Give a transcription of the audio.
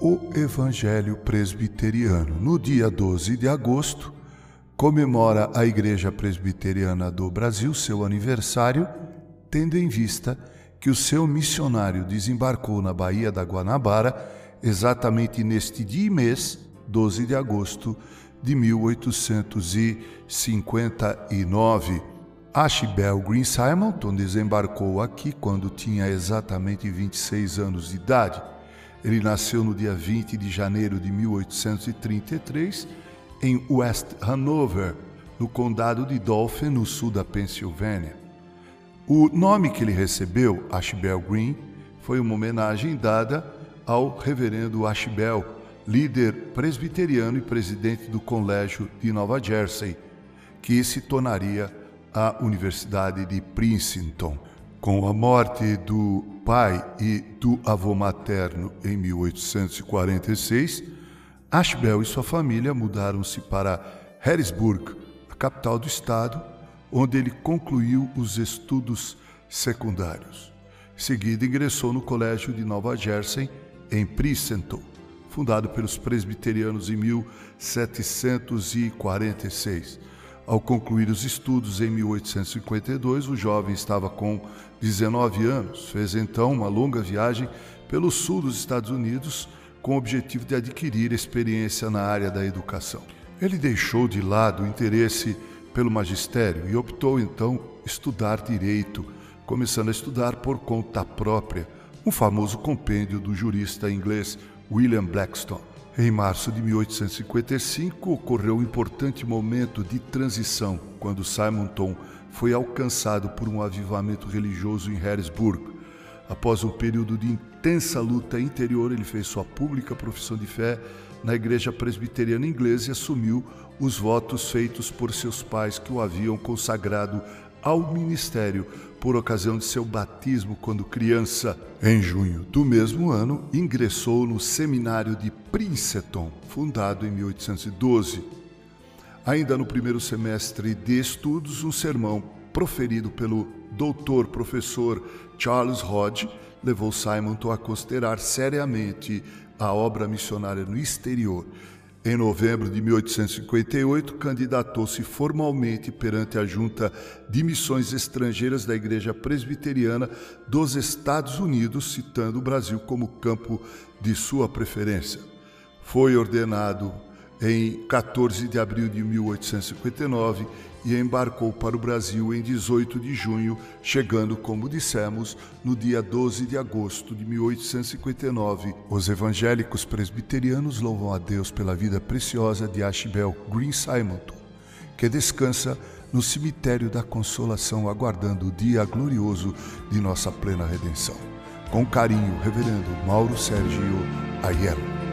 o Evangelho Presbiteriano. No dia 12 de agosto, comemora a Igreja Presbiteriana do Brasil seu aniversário, tendo em vista que o seu missionário desembarcou na Baía da Guanabara exatamente neste dia e mês, 12 de agosto de 1859. Ashbel Green Simonton desembarcou aqui quando tinha exatamente 26 anos de idade. Ele nasceu no dia 20 de janeiro de 1833 em West Hanover, no condado de Dauphin, no sul da Pensilvânia. O nome que ele recebeu, Ashbel Green, foi uma homenagem dada ao reverendo Ashbel, líder presbiteriano e presidente do Colégio de Nova Jersey, que se tornaria a Universidade de Princeton. Com a morte do pai e do avô materno em 1846, Ashbel e sua família mudaram-se para Harrisburg, a capital do estado, onde ele concluiu os estudos secundários. Em seguida, ingressou no Colégio de Nova Jersey, em Princeton, fundado pelos presbiterianos em 1746. Ao concluir os estudos em 1852, o jovem estava com 19 anos. Fez então uma longa viagem pelo sul dos Estados Unidos com o objetivo de adquirir experiência na área da educação. Ele deixou de lado o interesse pelo magistério e optou então estudar direito, começando a estudar por conta própria um famoso compêndio do jurista inglês William Blackstone. Em março de 1855 ocorreu um importante momento de transição quando Simonton foi alcançado por um avivamento religioso em Harrisburg. Após um período de intensa luta interior, ele fez sua pública profissão de fé na igreja presbiteriana inglesa e assumiu os votos feitos por seus pais que o haviam consagrado ao ministério por ocasião de seu batismo quando criança. Em junho do mesmo ano, ingressou no seminário de Princeton, fundado em 1812. Ainda no primeiro semestre de estudos, um sermão proferido pelo doutor professor Charles Hodge levou Simonton a considerar seriamente a obra missionária no exterior. Em novembro de 1858, candidatou-se formalmente perante a Junta de Missões Estrangeiras da Igreja Presbiteriana dos Estados Unidos, citando o Brasil como campo de sua preferência. Foi ordenado em 14 de abril de 1859 e embarcou para o Brasil em 18 de junho, chegando, como dissemos, no dia 12 de agosto de 1859. Os evangélicos presbiterianos louvam a Deus pela vida preciosa de Ashbel Green Simonton, que descansa no cemitério da Consolação, aguardando o dia glorioso de nossa plena redenção. Com carinho, Reverendo Mauro Sérgio Aiello.